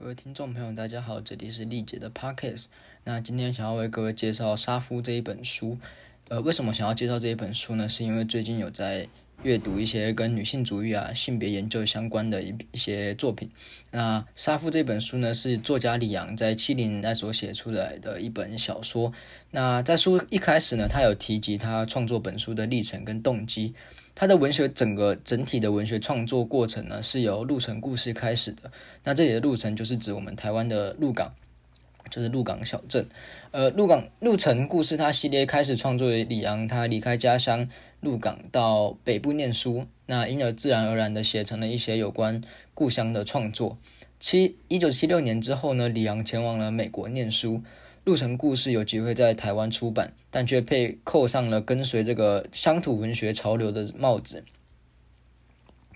各位听众朋友，大家好，这里是丽姐的 Podcast。那今天想要为各位介绍《杀夫》这一本书。呃，为什么想要介绍这一本书呢？是因为最近有在阅读一些跟女性主义啊、性别研究相关的一一些作品。那《杀夫》这本书呢，是作家李阳在七零年代所写出来的一本小说。那在书一开始呢，他有提及他创作本书的历程跟动机。他的文学整个整体的文学创作过程呢，是由鹿城故事开始的。那这里的鹿城就是指我们台湾的鹿港，就是鹿港小镇。呃，鹿港鹿城故事，它系列开始创作于李昂，他离开家乡鹿港到北部念书，那因而自然而然的写成了一些有关故乡的创作。七一九七六年之后呢，李昂前往了美国念书。《鹿城故事》有机会在台湾出版，但却被扣上了跟随这个乡土文学潮流的帽子。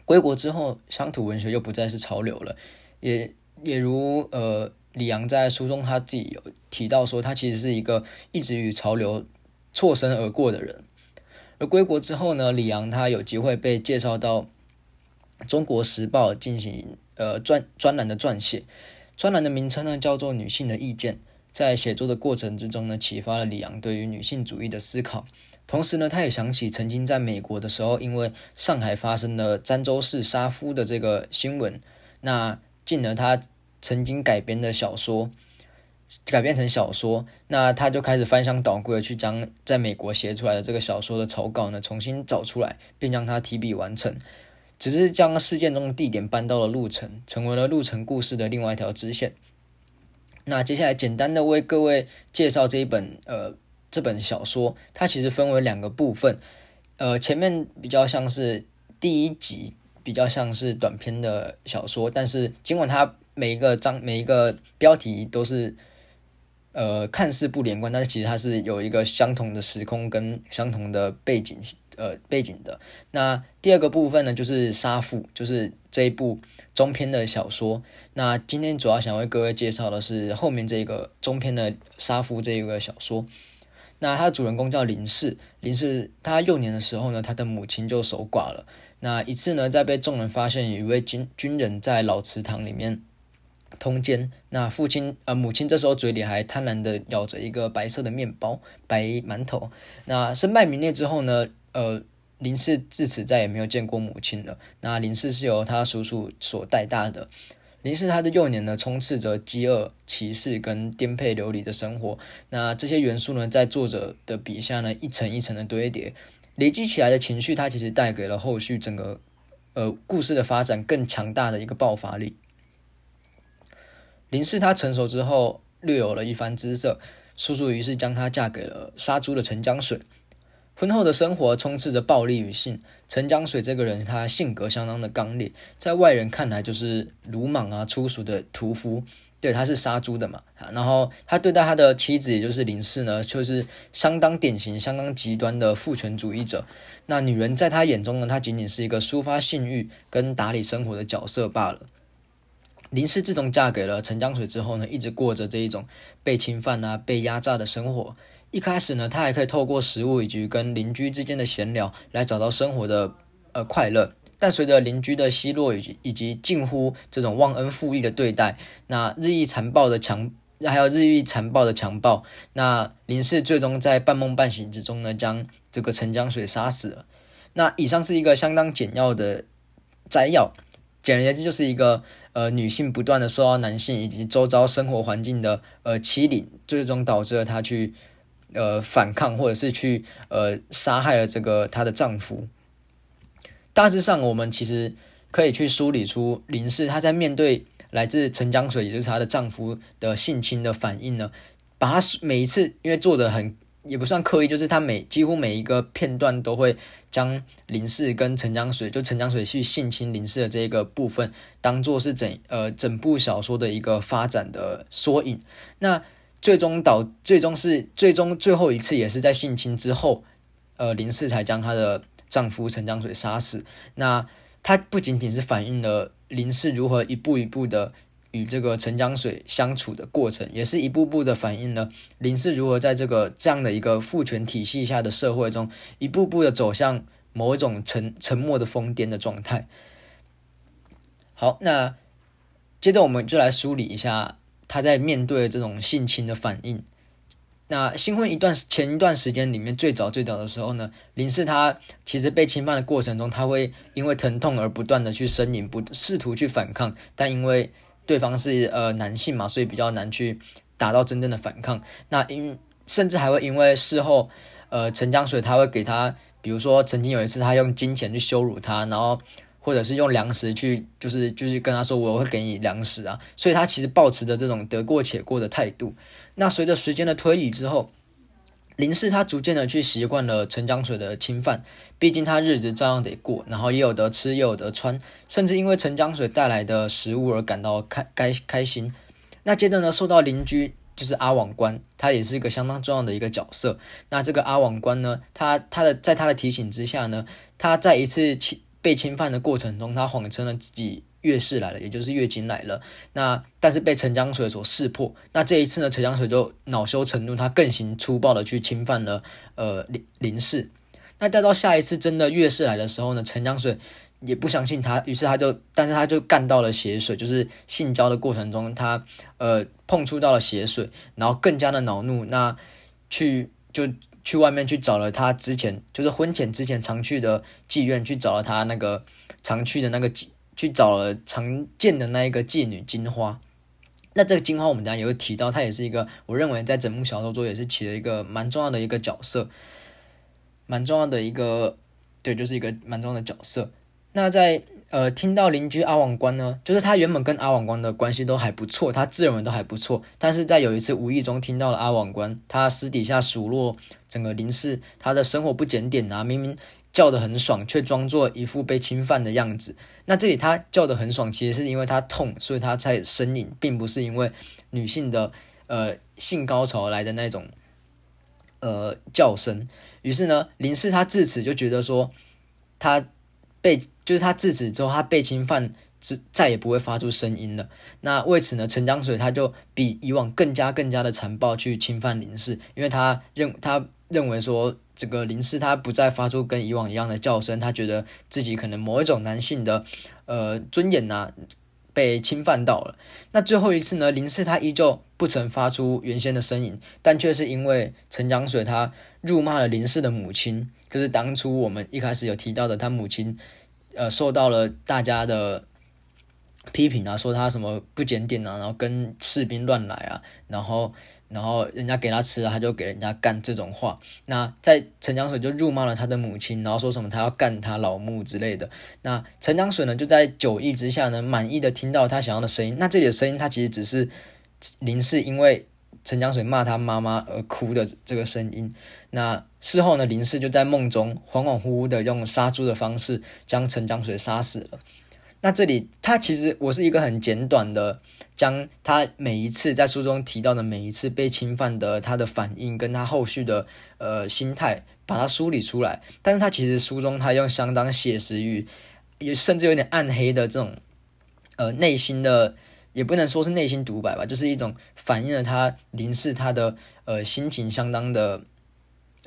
归国之后，乡土文学又不再是潮流了，也也如呃李阳在书中他自己有提到说，他其实是一个一直与潮流错身而过的人。而归国之后呢，李阳他有机会被介绍到《中国时报》进行呃专专栏的撰写，专栏的名称呢叫做《女性的意见》。在写作的过程之中呢，启发了李阳对于女性主义的思考。同时呢，他也想起曾经在美国的时候，因为上海发生的漳州市杀夫的这个新闻，那进而他曾经改编的小说改编成小说，那他就开始翻箱倒柜的去将在美国写出来的这个小说的草稿呢重新找出来，并将它提笔完成。只是将事件中的地点搬到了路城，成为了路城故事的另外一条支线。那接下来简单的为各位介绍这一本呃这本小说，它其实分为两个部分，呃前面比较像是第一集比较像是短篇的小说，但是尽管它每一个章每一个标题都是呃看似不连贯，但是其实它是有一个相同的时空跟相同的背景呃背景的。那第二个部分呢，就是杀父，就是这一部。中篇的小说，那今天主要想为各位介绍的是后面这个中篇的杀夫这一个小说。那它的主人公叫林氏，林氏他幼年的时候呢，他的母亲就守寡了。那一次呢，在被众人发现有一位军军人在老祠堂里面通奸，那父亲呃母亲这时候嘴里还贪婪的咬着一个白色的面包白馒头。那身败名裂之后呢，呃。林氏自此再也没有见过母亲了。那林氏是由他叔叔所带大的。林氏他的幼年呢，充斥着饥饿、歧视跟颠沛流离的生活。那这些元素呢，在作者的笔下呢，一层一层的堆叠，累积起来的情绪，它其实带给了后续整个呃故事的发展更强大的一个爆发力。林氏他成熟之后，略有了一番姿色，叔叔于是将她嫁给了杀猪的陈江水。婚后的生活充斥着暴力与性。陈江水这个人，他性格相当的刚烈，在外人看来就是鲁莽啊、粗俗的屠夫。对，他是杀猪的嘛。然后他对待他的妻子，也就是林氏呢，就是相当典型、相当极端的父权主义者。那女人在他眼中呢，她仅仅是一个抒发性欲跟打理生活的角色罢了。林氏自从嫁给了陈江水之后呢，一直过着这一种被侵犯啊、被压榨的生活。一开始呢，他还可以透过食物以及跟邻居之间的闲聊来找到生活的呃快乐。但随着邻居的奚落以及以及近乎这种忘恩负义的对待，那日益残暴的强，还有日益残暴的强暴，那林氏最终在半梦半醒之中呢，将这个陈江水杀死了。那以上是一个相当简要的摘要，简而言之就是一个呃女性不断的受到男性以及周遭生活环境的呃欺凌，最终导致了她去。呃，反抗或者是去呃杀害了这个她的丈夫。大致上，我们其实可以去梳理出林氏她在面对来自陈江水，也就是她的丈夫的性侵的反应呢。把她每一次，因为做的很也不算刻意，就是她每几乎每一个片段都会将林氏跟陈江水，就陈江水去性侵林氏的这个部分，当做是整呃整部小说的一个发展的缩影。那。最终导，最终是最终最后一次，也是在性侵之后，呃，林氏才将她的丈夫陈江水杀死。那她不仅仅是反映了林氏如何一步一步的与这个陈江水相处的过程，也是一步步的反映了林氏如何在这个这样的一个父权体系下的社会中，一步步的走向某一种沉沉默的疯癫的状态。好，那。接着我们就来梳理一下他在面对这种性侵的反应。那新婚一段前一段时间里面，最早最早的时候呢，林氏他其实被侵犯的过程中，他会因为疼痛而不断的去呻吟，不试图去反抗，但因为对方是呃男性嘛，所以比较难去达到真正的反抗。那因甚至还会因为事后，呃陈江水他会给他，比如说曾经有一次他用金钱去羞辱他，然后。或者是用粮食去，就是就是跟他说我会给你粮食啊，所以他其实保持着这种得过且过的态度。那随着时间的推移之后，林氏他逐渐的去习惯了陈江水的侵犯，毕竟他日子照样得过，然后也有得吃，也有得穿，甚至因为陈江水带来的食物而感到开开开心。那接着呢，受到邻居就是阿网官，他也是一个相当重要的一个角色。那这个阿网官呢，他他的在他的提醒之下呢，他在一次侵。被侵犯的过程中，他谎称了自己月事来了，也就是月经来了。那但是被陈江水所识破。那这一次呢，陈江水就恼羞成怒，他更行粗暴的去侵犯了呃林林氏。那待到下一次真的月事来的时候呢，陈江水也不相信他，于是他就，但是他就干到了血水，就是性交的过程中，他呃碰触到了血水，然后更加的恼怒，那去就。去外面去找了他之前就是婚前之前常去的妓院，去找了他那个常去的那个妓，去找了常见的那一个妓女金花。那这个金花我们等下也会提到，她也是一个我认为在整部小说中也是起了一个蛮重要的一个角色，蛮重要的一个对，就是一个蛮重要的角色。那在呃，听到邻居阿网官呢，就是他原本跟阿网官的关系都还不错，他自认为都还不错。但是在有一次无意中听到了阿网官，他私底下数落整个林氏，他的生活不检点啊，明明叫得很爽，却装作一副被侵犯的样子。那这里他叫得很爽，其实是因为他痛，所以他才呻吟，并不是因为女性的呃性高潮来的那种呃叫声。于是呢，林氏他自此就觉得说他。被就是他自此之后，他被侵犯，之再也不会发出声音了。那为此呢，陈江水他就比以往更加更加的残暴去侵犯林氏，因为他认他认为说，这个林氏他不再发出跟以往一样的叫声，他觉得自己可能某一种男性的呃尊严呐被侵犯到了。那最后一次呢，林氏他依旧不曾发出原先的声音，但却是因为陈江水他辱骂了林氏的母亲。就是当初我们一开始有提到的，他母亲，呃，受到了大家的批评啊，说他什么不检点啊，然后跟士兵乱来啊，然后，然后人家给他吃了，他就给人家干这种话。那在陈江水就辱骂了他的母亲，然后说什么他要干他老母之类的。那陈江水呢，就在酒意之下呢，满意的听到他想要的声音。那这里的声音，他其实只是林氏因为。陈江水骂他妈妈而哭的这个声音，那事后呢，林氏就在梦中恍恍惚惚的用杀猪的方式将陈江水杀死了。那这里他其实我是一个很简短的，将他每一次在书中提到的每一次被侵犯的他的反应跟他后续的呃心态，把它梳理出来。但是他其实书中他用相当写实与也甚至有点暗黑的这种呃内心的。也不能说是内心独白吧，就是一种反映了他林氏他的呃心情相当的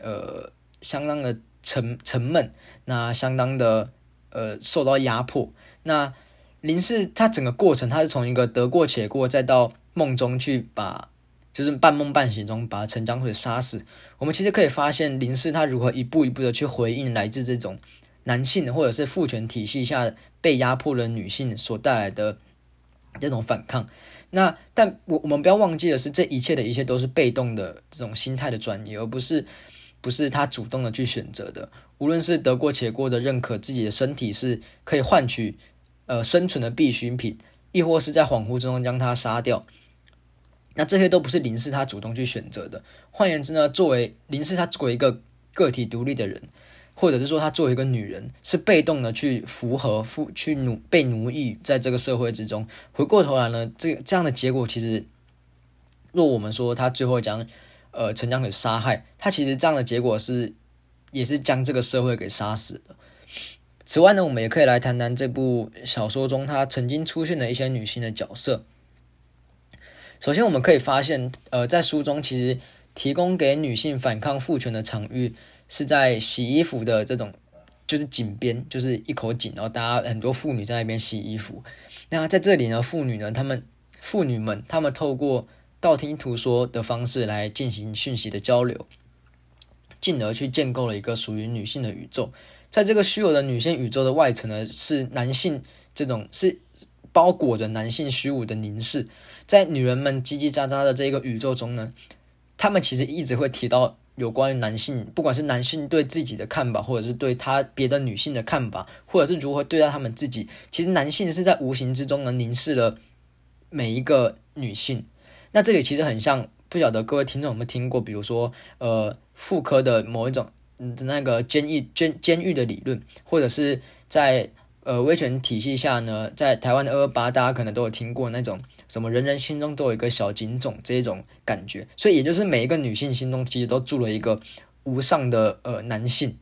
呃相当的沉沉闷，那相当的呃受到压迫。那林氏他整个过程，他是从一个得过且过，再到梦中去把就是半梦半醒中把陈江水杀死。我们其实可以发现林氏他如何一步一步的去回应来自这种男性或者是父权体系下被压迫的女性所带来的。这种反抗，那但我我们不要忘记的是，这一切的一切都是被动的这种心态的转移，而不是不是他主动的去选择的。无论是得过且过的认可自己的身体是可以换取呃生存的必需品，亦或是在恍惚之中将他杀掉，那这些都不是林氏他主动去选择的。换言之呢，作为林氏他作为一个个体独立的人。或者是说，他作为一个女人，是被动的去符合、去奴被奴役在这个社会之中。回过头来呢，这这样的结果，其实若我们说他最后将呃陈江给杀害，他其实这样的结果是也是将这个社会给杀死了。此外呢，我们也可以来谈谈这部小说中他曾经出现的一些女性的角色。首先，我们可以发现，呃，在书中其实提供给女性反抗父权的场域。是在洗衣服的这种，就是井边，就是一口井，然后大家很多妇女在那边洗衣服。那在这里呢，妇女呢，她们妇女们，她们透过道听途说的方式来进行讯息的交流，进而去建构了一个属于女性的宇宙。在这个虚有的女性宇宙的外层呢，是男性这种是包裹着男性虚无的凝视。在女人们叽叽喳喳的这个宇宙中呢，他们其实一直会提到有关于男性，不管是男性对自己的看法，或者是对他别的女性的看法，或者是如何对待他们自己。其实男性是在无形之中呢凝视了每一个女性。那这里其实很像，不晓得各位听众有没有听过，比如说呃妇科的某一种。嗯，那个监狱监监狱的理论，或者是在呃威权体系下呢，在台湾的二二八，大家可能都有听过那种什么人人心中都有一个小警种这一种感觉，所以也就是每一个女性心中其实都住了一个无上的呃男性。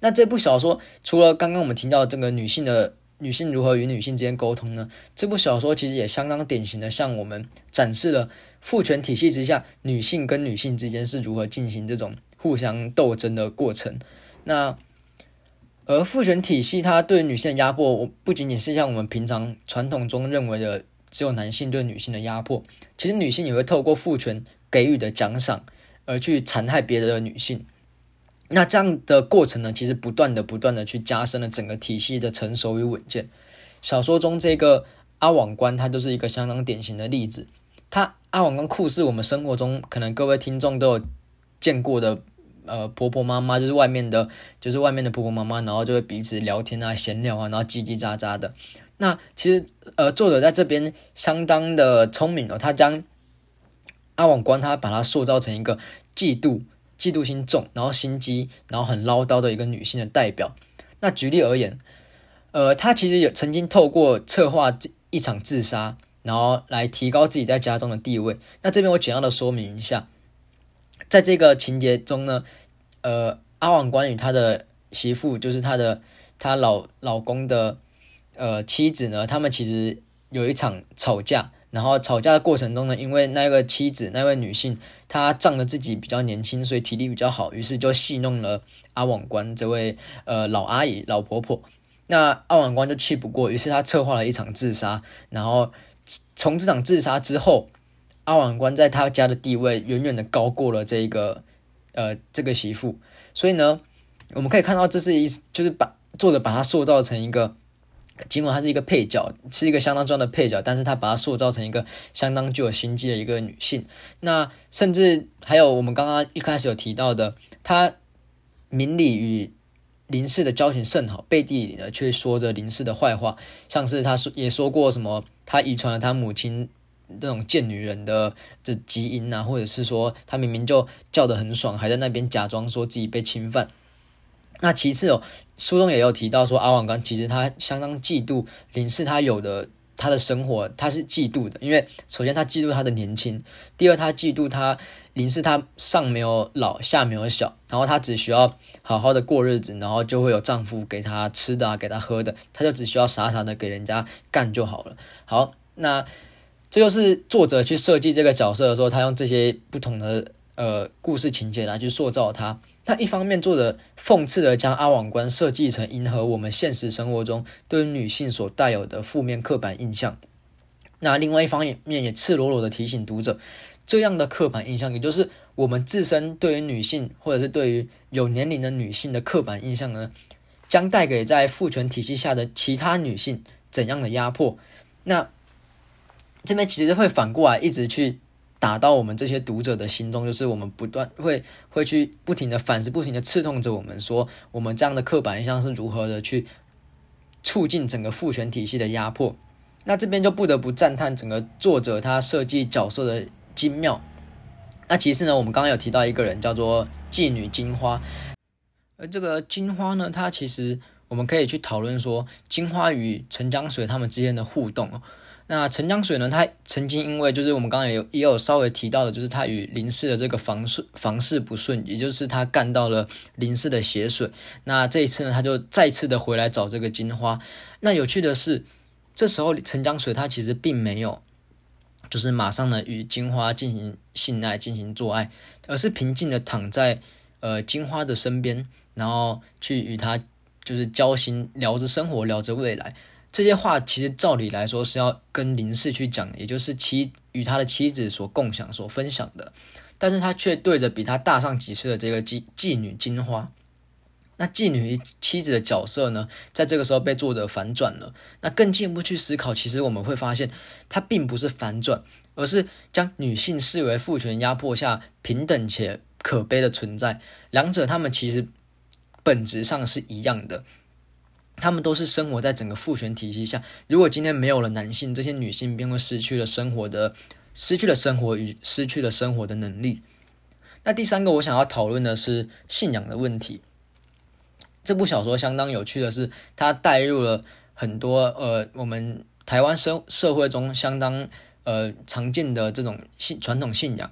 那这部小说除了刚刚我们听到这个女性的女性如何与女性之间沟通呢？这部小说其实也相当典型的向我们展示了父权体系之下女性跟女性之间是如何进行这种。互相斗争的过程，那而父权体系它对女性的压迫，不仅仅是像我们平常传统中认为的只有男性对女性的压迫，其实女性也会透过父权给予的奖赏而去残害别人的女性。那这样的过程呢，其实不断的、不断的去加深了整个体系的成熟与稳健。小说中这个阿网官，他就是一个相当典型的例子。他阿网官酷似我们生活中可能各位听众都有见过的。呃，婆婆妈妈就是外面的，就是外面的婆婆妈妈，然后就会彼此聊天啊、闲聊啊，然后叽叽喳喳的。那其实，呃，作者在这边相当的聪明哦，他将阿网官他把他塑造成一个嫉妒、嫉妒心重，然后心机，然后很唠叨的一个女性的代表。那举例而言，呃，他其实也曾经透过策划这一场自杀，然后来提高自己在家中的地位。那这边我简要的说明一下。在这个情节中呢，呃，阿网官与他的媳妇，就是他的他老老公的呃妻子呢，他们其实有一场吵架，然后吵架的过程中呢，因为那个妻子那位女性她仗着自己比较年轻，所以体力比较好，于是就戏弄了阿网官这位呃老阿姨老婆婆。那阿网官就气不过，于是他策划了一场自杀，然后从这场自杀之后。阿网官在他家的地位远远的高过了这个，呃，这个媳妇，所以呢，我们可以看到，这是一就是把作者把她塑造成一个，尽管她是一个配角，是一个相当重要的配角，但是她把她塑造成一个相当具有心机的一个女性。那甚至还有我们刚刚一开始有提到的，他明里与林氏的交情甚好，背地里呢却说着林氏的坏话，像是他说也说过什么，他遗传了他母亲。这种贱女人的这基因啊，或者是说她明明就叫得很爽，还在那边假装说自己被侵犯。那其次哦，书中也有提到说阿网刚其实他相当嫉妒林氏他有的他的生活，他是嫉妒的，因为首先他嫉妒他的年轻，第二他嫉妒他林氏他上没有老下没有小，然后他只需要好好的过日子，然后就会有丈夫给他吃的给他喝的，他就只需要傻傻的给人家干就好了。好，那。这就是作者去设计这个角色的时候，他用这些不同的呃故事情节来去塑造他。那一方面，作者讽刺的将阿网官设计成迎合我们现实生活中对于女性所带有的负面刻板印象。那另外一方面，也赤裸裸的提醒读者，这样的刻板印象，也就是我们自身对于女性或者是对于有年龄的女性的刻板印象呢，将带给在父权体系下的其他女性怎样的压迫？那。这边其实会反过来一直去打到我们这些读者的心中，就是我们不断会会去不停的反思，不停的刺痛着我们，说我们这样的刻板印象是如何的去促进整个父权体系的压迫。那这边就不得不赞叹整个作者他设计角色的精妙。那其实呢，我们刚刚有提到一个人叫做妓女金花，而这个金花呢，她其实我们可以去讨论说金花与陈江水他们之间的互动哦。那陈江水呢？他曾经因为就是我们刚刚也有也有稍微提到的，就是他与林氏的这个房事房事不顺，也就是他干到了林氏的血水。那这一次呢，他就再次的回来找这个金花。那有趣的是，这时候陈江水他其实并没有，就是马上呢与金花进行性爱进行做爱，而是平静的躺在呃金花的身边，然后去与他就是交心，聊着生活，聊着未来。这些话其实照理来说是要跟林氏去讲，也就是妻与他的妻子所共享、所分享的，但是他却对着比他大上几岁的这个妓妓女金花。那妓女妻子的角色呢，在这个时候被作者反转了。那更进一步去思考，其实我们会发现，它并不是反转，而是将女性视为父权压迫下平等且可悲的存在。两者他们其实本质上是一样的，他们都是生活在整个父权体系下。如果今天没有了男性，这些女性便会失去了生活的、失去了生活与失去了生活的能力。那第三个，我想要讨论的是信仰的问题。这部小说相当有趣的是，它带入了很多呃，我们台湾社社会中相当呃常见的这种信传统信仰。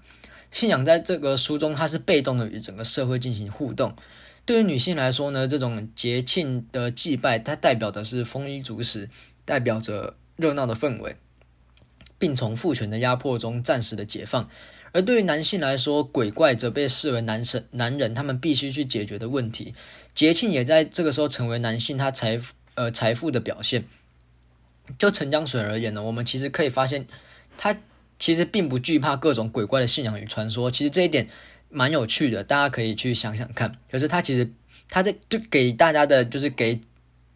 信仰在这个书中，它是被动的与整个社会进行互动。对于女性来说呢，这种节庆的祭拜，它代表的是丰衣足食，代表着热闹的氛围，并从父权的压迫中暂时的解放。而对于男性来说，鬼怪则被视为男神、男人他们必须去解决的问题。节庆也在这个时候成为男性他财富呃财富的表现。就陈江水而言呢，我们其实可以发现，他其实并不惧怕各种鬼怪的信仰与传说。其实这一点蛮有趣的，大家可以去想想看。可是他其实他在就给大家的就是给。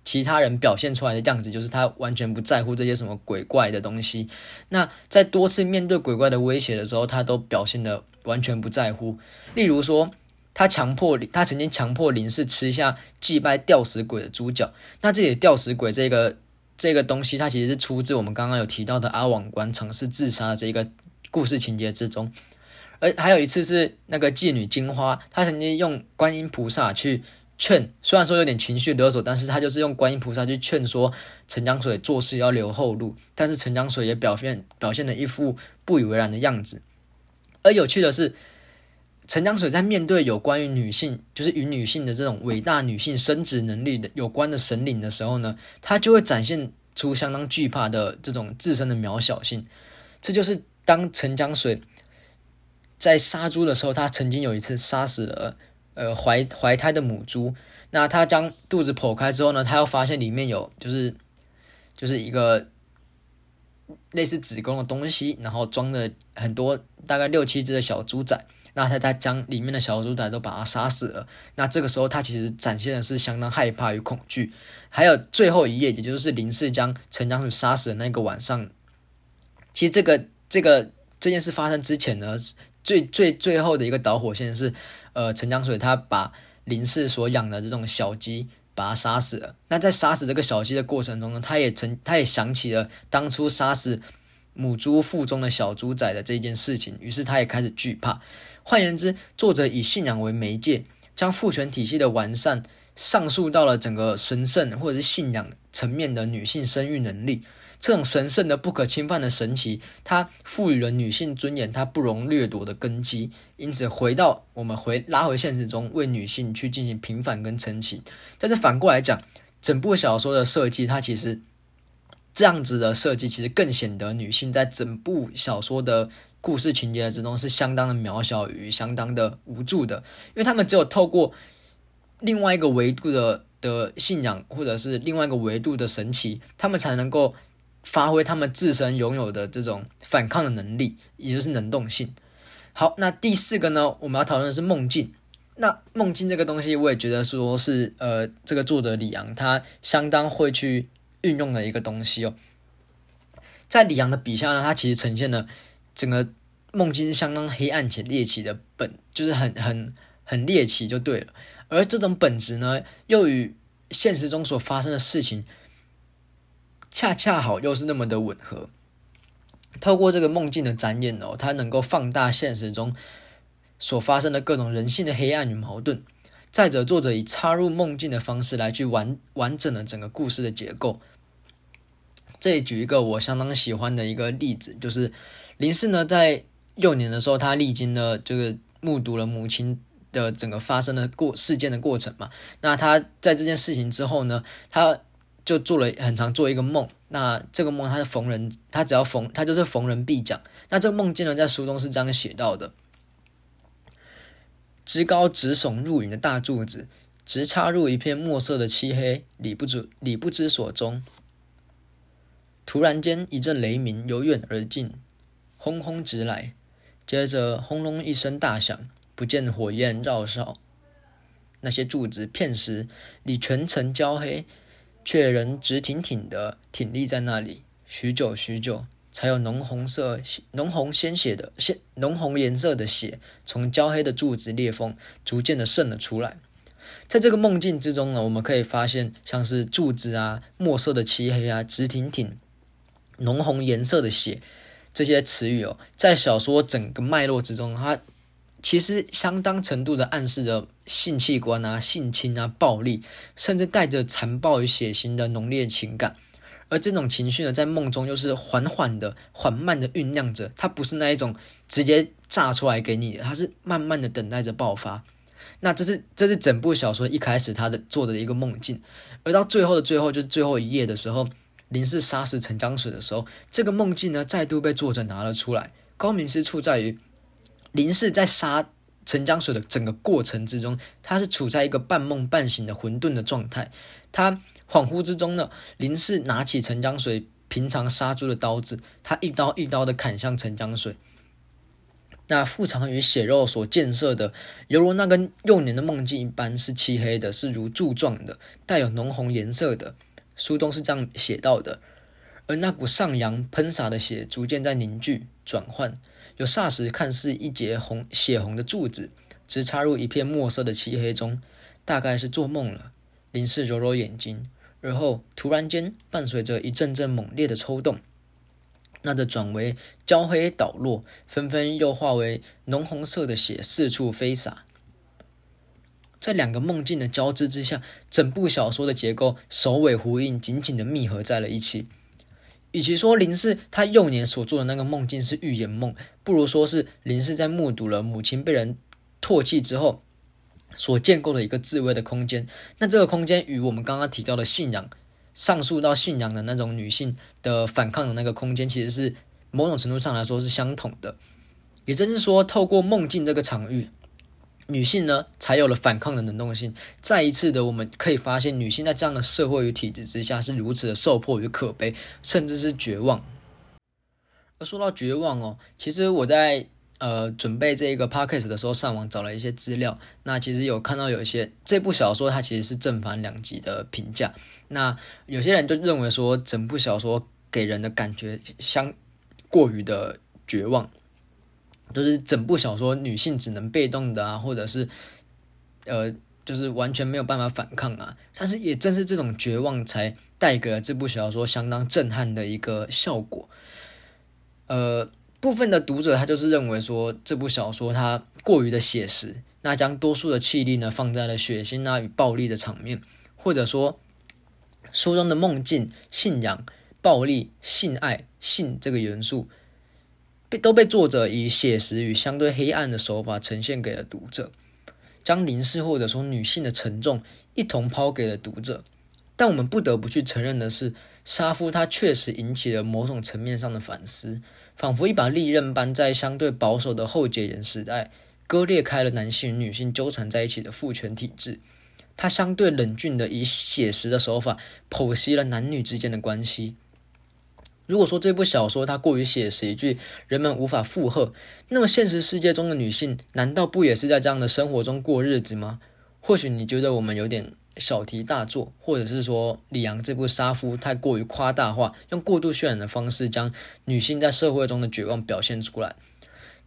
其他人表现出来的样子，就是他完全不在乎这些什么鬼怪的东西。那在多次面对鬼怪的威胁的时候，他都表现的完全不在乎。例如说，他强迫他曾经强迫林氏吃下祭拜吊死鬼的猪脚。那这里吊死鬼这个这个东西，它其实是出自我们刚刚有提到的阿网官尝试自杀的这一个故事情节之中。而还有一次是那个妓女金花，她曾经用观音菩萨去。劝虽然说有点情绪勒索，但是她就是用观音菩萨去劝说陈江水做事要留后路，但是陈江水也表现表现了一副不以为然的样子。而有趣的是，陈江水在面对有关于女性，就是与女性的这种伟大女性生殖能力的有关的神灵的时候呢，他就会展现出相当惧怕的这种自身的渺小性。这就是当陈江水在杀猪的时候，他曾经有一次杀死了。呃，怀怀胎的母猪，那他将肚子剖开之后呢，他又发现里面有就是就是一个类似子宫的东西，然后装了很多大概六七只的小猪仔，那他他将里面的小猪仔都把它杀死了。那这个时候他其实展现的是相当害怕与恐惧。还有最后一页，也就是林氏将陈江水杀死的那个晚上，其实这个这个这件事发生之前呢，最最最后的一个导火线是。呃，陈江水他把林氏所养的这种小鸡把它杀死了。那在杀死这个小鸡的过程中呢，他也曾他也想起了当初杀死母猪腹中的小猪仔的这件事情，于是他也开始惧怕。换言之，作者以信仰为媒介，将父权体系的完善上溯到了整个神圣或者是信仰层面的女性生育能力。这种神圣的、不可侵犯的神奇，它赋予了女性尊严，它不容掠夺的根基。因此，回到我们回拉回现实中，为女性去进行平反跟澄清。但是反过来讲，整部小说的设计，它其实这样子的设计，其实更显得女性在整部小说的故事情节之中是相当的渺小与相当的无助的，因为他们只有透过另外一个维度的的信仰，或者是另外一个维度的神奇，他们才能够。发挥他们自身拥有的这种反抗的能力，也就是能动性。好，那第四个呢，我们要讨论的是梦境。那梦境这个东西，我也觉得说是呃，这个作者李阳他相当会去运用的一个东西哦。在李阳的笔下呢，他其实呈现了整个梦境相当黑暗且猎奇的本，就是很很很猎奇就对了。而这种本质呢，又与现实中所发生的事情。恰恰好又是那么的吻合。透过这个梦境的展演哦，它能够放大现实中所发生的各种人性的黑暗与矛盾。再者，作者以插入梦境的方式来去完完整的整个故事的结构。这里举一个我相当喜欢的一个例子，就是林氏呢在幼年的时候，他历经了这个目睹了母亲的整个发生的过事件的过程嘛。那他在这件事情之后呢，他。就做了很长做一个梦，那这个梦他是逢人，他只要逢他就是逢人必讲。那这个梦境呢，在书中是这样写到的：直高直耸入云的大柱子，直插入一片墨色的漆黑，里不知里不知所终。突然间一阵雷鸣由远而近，轰轰直来，接着轰隆一声大响，不见火焰绕烧。那些柱子片时里全程焦黑，却仍直挺挺的挺立在那里。许久许久，才有浓红色、浓红鲜血的鲜浓红颜色的血从焦黑的柱子裂缝逐渐的渗了出来。在这个梦境之中呢，我们可以发现，像是柱子啊、墨色的漆黑啊、直挺挺、浓红颜色的血这些词语哦，在小说整个脉络之中，它其实相当程度的暗示着性器官啊、性侵啊、暴力，甚至带着残暴与血腥的浓烈情感。而这种情绪呢，在梦中又是缓缓的、缓慢的酝酿着，它不是那一种直接炸出来给你，它是慢慢的等待着爆发。那这是这是整部小说一开始他的做的一个梦境，而到最后的最后，就是最后一页的时候，林氏杀死陈江水的时候，这个梦境呢再度被作者拿了出来。高明之处在于，林氏在杀陈江水的整个过程之中，他是处在一个半梦半醒的混沌的状态。他恍惚之中呢，林氏拿起陈江水平常杀猪的刀子，他一刀一刀的砍向陈江水。那腹肠与血肉所建设的，犹如那根幼年的梦境一般，是漆黑的，是如柱状的，带有浓红颜色的。书中是这样写到的。而那股上扬喷洒的血，逐渐在凝聚转换，有霎时看似一截红血红的柱子，直插入一片墨色的漆黑中，大概是做梦了。林氏揉揉眼睛，而后突然间，伴随着一阵阵猛烈的抽动。那的转为焦黑倒落，纷纷又化为浓红色的血四处飞洒。在两个梦境的交织之下，整部小说的结构首尾呼应，紧紧的密合在了一起。与其说林氏他幼年所做的那个梦境是预言梦，不如说是林氏在目睹了母亲被人唾弃之后所建构的一个自卫的空间。那这个空间与我们刚刚提到的信仰。上溯到信仰的那种女性的反抗的那个空间，其实是某种程度上来说是相同的。也正是说，透过梦境这个场域，女性呢才有了反抗的能动性。再一次的，我们可以发现，女性在这样的社会与体制之下是如此的受迫与可悲，甚至是绝望。而说到绝望哦，其实我在。呃，准备这一个 podcast 的时候，上网找了一些资料。那其实有看到有一些这部小说，它其实是正反两极的评价。那有些人就认为说，整部小说给人的感觉相过于的绝望，就是整部小说女性只能被动的啊，或者是呃，就是完全没有办法反抗啊。但是也正是这种绝望，才带给了这部小说相当震撼的一个效果。呃。部分的读者他就是认为说这部小说它过于的写实，那将多数的气力呢放在了血腥啊与暴力的场面，或者说书中的梦境、信仰、暴力、性爱、性这个元素，被都被作者以写实与相对黑暗的手法呈现给了读者，将凝视或者说女性的沉重一同抛给了读者。但我们不得不去承认的是，杀夫他确实引起了某种层面上的反思。仿佛一把利刃般，在相对保守的后戒严时代，割裂开了男性与女性纠缠在一起的父权体制。他相对冷峻的以写实的手法剖析了男女之间的关系。如果说这部小说它过于写实，一句人们无法负荷，那么现实世界中的女性难道不也是在这样的生活中过日子吗？或许你觉得我们有点。小题大做，或者是说李阳这部杀夫太过于夸大化，用过度渲染的方式将女性在社会中的绝望表现出来。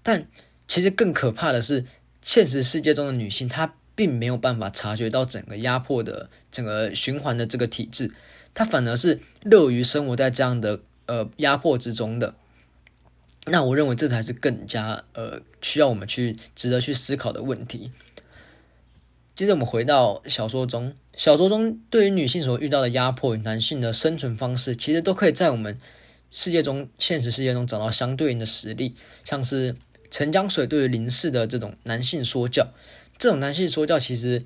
但其实更可怕的是，现实世界中的女性她并没有办法察觉到整个压迫的整个循环的这个体制，她反而是乐于生活在这样的呃压迫之中的。那我认为这才是更加呃需要我们去值得去思考的问题。接着我们回到小说中，小说中对于女性所遇到的压迫与男性的生存方式，其实都可以在我们世界中、现实世界中找到相对应的实例。像是陈江水对于林氏的这种男性说教，这种男性说教，其实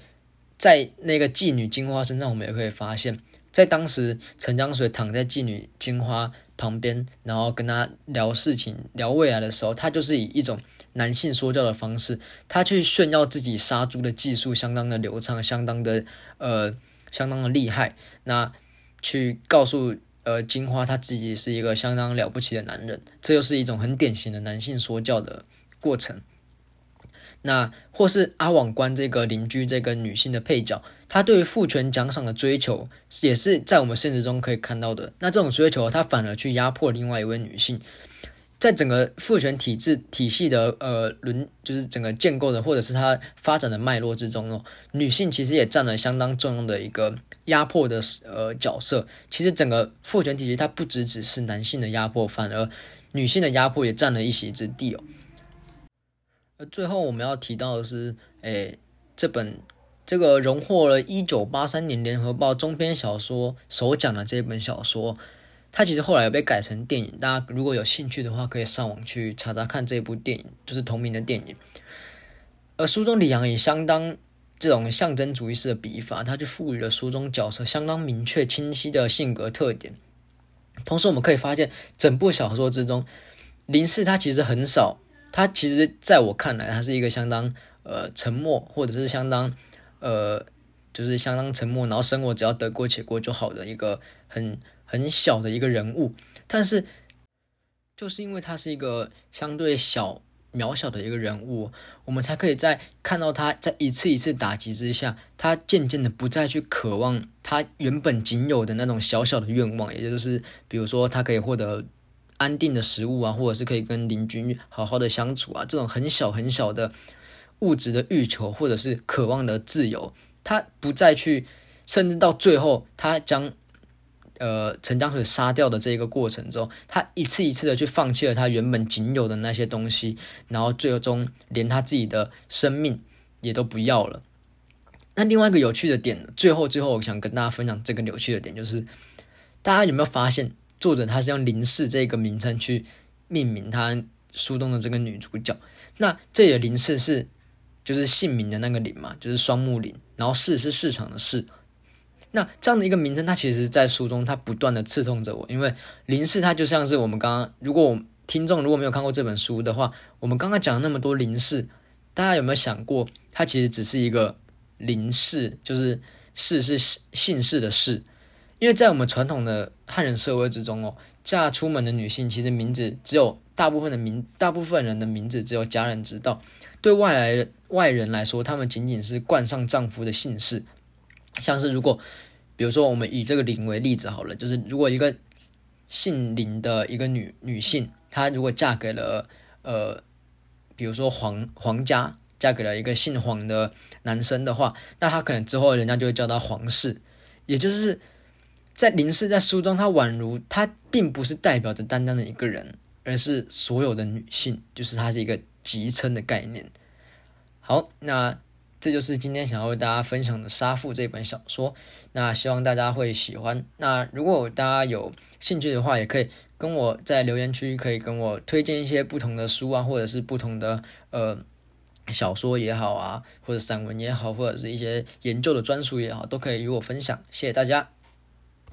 在那个妓女金花身上，我们也可以发现，在当时陈江水躺在妓女金花旁边，然后跟他聊事情、聊未来的时候，他就是以一种。男性说教的方式，他去炫耀自己杀猪的技术相当的流畅，相当的呃，相当的厉害。那去告诉呃金花他自己是一个相当了不起的男人，这又是一种很典型的男性说教的过程。那或是阿网关这个邻居这个女性的配角，她对于父权奖赏的追求，也是在我们现实中可以看到的。那这种追求，她反而去压迫另外一位女性。在整个父权体制体系的呃轮，就是整个建构的，或者是它发展的脉络之中哦，女性其实也占了相当重要的一个压迫的呃角色。其实整个父权体系它不只只是男性的压迫，反而女性的压迫也占了一席之地哦。最后我们要提到的是，诶，这本这个荣获了一九八三年联合报中篇小说首奖的这本小说。它其实后来被改成电影，大家如果有兴趣的话，可以上网去查查看这部电影，就是同名的电影。而书中李阳以相当这种象征主义式的笔法，他就赋予了书中角色相当明确清晰的性格特点。同时，我们可以发现，整部小说之中，林氏他其实很少，他其实在我看来，他是一个相当呃沉默，或者是相当呃就是相当沉默，然后生活只要得过且过就好的一个很。很小的一个人物，但是就是因为他是一个相对小渺小的一个人物，我们才可以在看到他在一次一次打击之下，他渐渐的不再去渴望他原本仅有的那种小小的愿望，也就是比如说他可以获得安定的食物啊，或者是可以跟邻居好好的相处啊，这种很小很小的物质的欲求或者是渴望的自由，他不再去，甚至到最后他将。呃，陈江水杀掉的这个过程中，他一次一次的去放弃了他原本仅有的那些东西，然后最终连他自己的生命也都不要了。那另外一个有趣的点，最后最后我想跟大家分享这个有趣的点，就是大家有没有发现，作者他是用林氏这个名称去命名他书中的这个女主角？那这里的林氏是就是姓名的那个林嘛，就是双木林，然后市是市场的市。那这样的一个名称，它其实，在书中它不断的刺痛着我，因为林氏它就像是我们刚刚，如果我听众如果没有看过这本书的话，我们刚刚讲了那么多林氏，大家有没有想过，它其实只是一个林氏，就是氏是姓氏的氏，因为在我们传统的汉人社会之中哦，嫁出门的女性其实名字只有大部分的名，大部分人的名字只有家人知道，对外来外人来说，他们仅仅是冠上丈夫的姓氏。像是如果，比如说我们以这个林为例子好了，就是如果一个姓林的一个女女性，她如果嫁给了呃，比如说黄黄家，嫁给了一个姓黄的男生的话，那她可能之后人家就会叫她黄氏，也就是在林氏在书中，她宛如她并不是代表着单单的一个人，而是所有的女性，就是她是一个集称的概念。好，那。这就是今天想要为大家分享的《杀父》这本小说，那希望大家会喜欢。那如果大家有兴趣的话，也可以跟我在留言区可以跟我推荐一些不同的书啊，或者是不同的呃小说也好啊，或者散文也好，或者是一些研究的专书也好，都可以与我分享。谢谢大家。